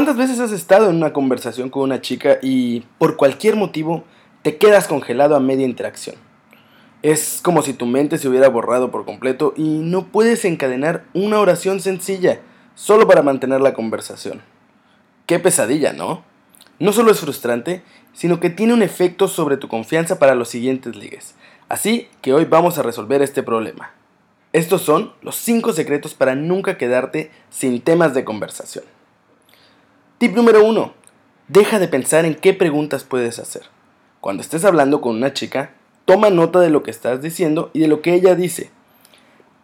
¿Cuántas veces has estado en una conversación con una chica y por cualquier motivo te quedas congelado a media interacción? Es como si tu mente se hubiera borrado por completo y no puedes encadenar una oración sencilla solo para mantener la conversación. Qué pesadilla, ¿no? No solo es frustrante, sino que tiene un efecto sobre tu confianza para los siguientes ligues. Así que hoy vamos a resolver este problema. Estos son los 5 secretos para nunca quedarte sin temas de conversación. Tip número 1. Deja de pensar en qué preguntas puedes hacer. Cuando estés hablando con una chica, toma nota de lo que estás diciendo y de lo que ella dice.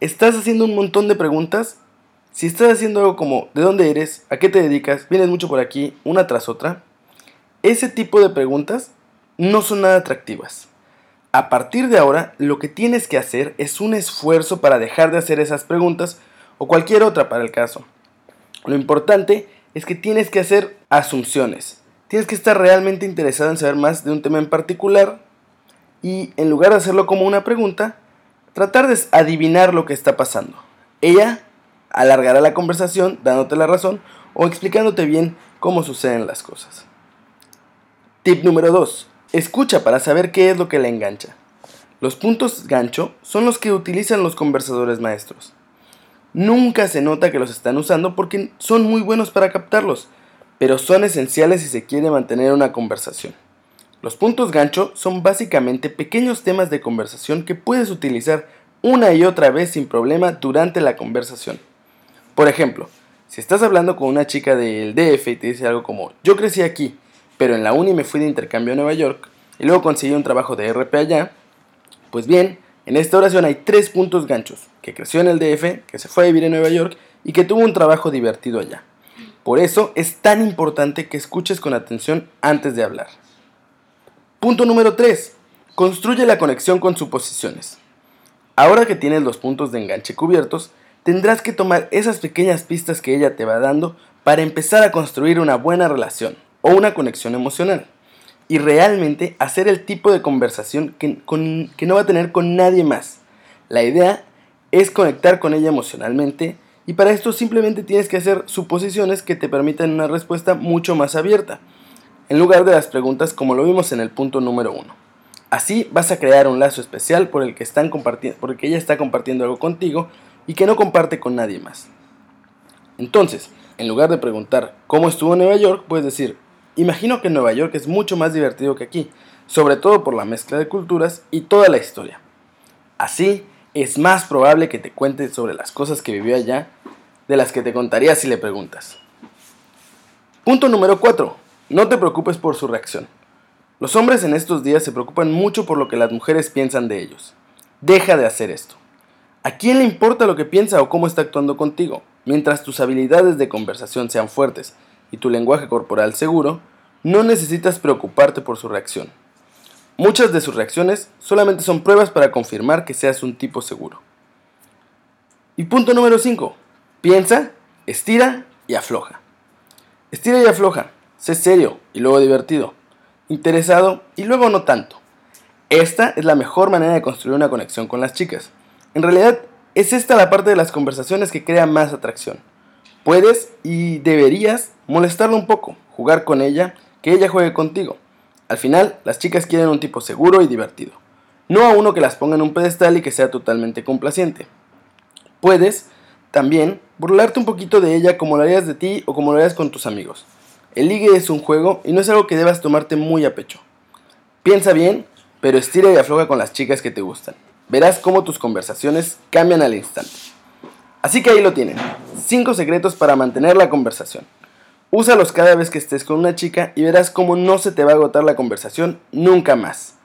¿Estás haciendo un montón de preguntas? Si estás haciendo algo como ¿de dónde eres? ¿A qué te dedicas? ¿Vienes mucho por aquí? Una tras otra. Ese tipo de preguntas no son nada atractivas. A partir de ahora, lo que tienes que hacer es un esfuerzo para dejar de hacer esas preguntas o cualquier otra para el caso. Lo importante es que tienes que hacer asunciones. Tienes que estar realmente interesado en saber más de un tema en particular y en lugar de hacerlo como una pregunta, tratar de adivinar lo que está pasando. Ella alargará la conversación dándote la razón o explicándote bien cómo suceden las cosas. Tip número 2. Escucha para saber qué es lo que la engancha. Los puntos gancho son los que utilizan los conversadores maestros. Nunca se nota que los están usando porque son muy buenos para captarlos, pero son esenciales si se quiere mantener una conversación. Los puntos gancho son básicamente pequeños temas de conversación que puedes utilizar una y otra vez sin problema durante la conversación. Por ejemplo, si estás hablando con una chica del DF y te dice algo como yo crecí aquí, pero en la uni me fui de intercambio a Nueva York y luego conseguí un trabajo de RP allá, pues bien, en esta oración hay tres puntos ganchos, que creció en el DF, que se fue a vivir en Nueva York y que tuvo un trabajo divertido allá. Por eso es tan importante que escuches con atención antes de hablar. Punto número 3. Construye la conexión con suposiciones. Ahora que tienes los puntos de enganche cubiertos, tendrás que tomar esas pequeñas pistas que ella te va dando para empezar a construir una buena relación o una conexión emocional y realmente hacer el tipo de conversación que, que no va a tener con nadie más. La idea es conectar con ella emocionalmente y para esto simplemente tienes que hacer suposiciones que te permitan una respuesta mucho más abierta, en lugar de las preguntas como lo vimos en el punto número uno. Así vas a crear un lazo especial por el que, están compartiendo, porque ella está compartiendo algo contigo y que no comparte con nadie más. Entonces, en lugar de preguntar cómo estuvo Nueva York, puedes decir, Imagino que Nueva York es mucho más divertido que aquí, sobre todo por la mezcla de culturas y toda la historia. Así, es más probable que te cuente sobre las cosas que vivió allá de las que te contaría si le preguntas. Punto número 4. No te preocupes por su reacción. Los hombres en estos días se preocupan mucho por lo que las mujeres piensan de ellos. Deja de hacer esto. ¿A quién le importa lo que piensa o cómo está actuando contigo? Mientras tus habilidades de conversación sean fuertes y tu lenguaje corporal seguro, no necesitas preocuparte por su reacción. Muchas de sus reacciones solamente son pruebas para confirmar que seas un tipo seguro. Y punto número 5. Piensa, estira y afloja. Estira y afloja. Sé serio y luego divertido. Interesado y luego no tanto. Esta es la mejor manera de construir una conexión con las chicas. En realidad, es esta la parte de las conversaciones que crea más atracción. Puedes y deberías molestarla un poco, jugar con ella, que ella juegue contigo. Al final, las chicas quieren un tipo seguro y divertido, no a uno que las ponga en un pedestal y que sea totalmente complaciente. Puedes, también, burlarte un poquito de ella como lo harías de ti o como lo harías con tus amigos. El ligue es un juego y no es algo que debas tomarte muy a pecho. Piensa bien, pero estira y afloja con las chicas que te gustan. Verás cómo tus conversaciones cambian al instante. Así que ahí lo tienen. 5 secretos para mantener la conversación. Úsalos cada vez que estés con una chica y verás cómo no se te va a agotar la conversación nunca más.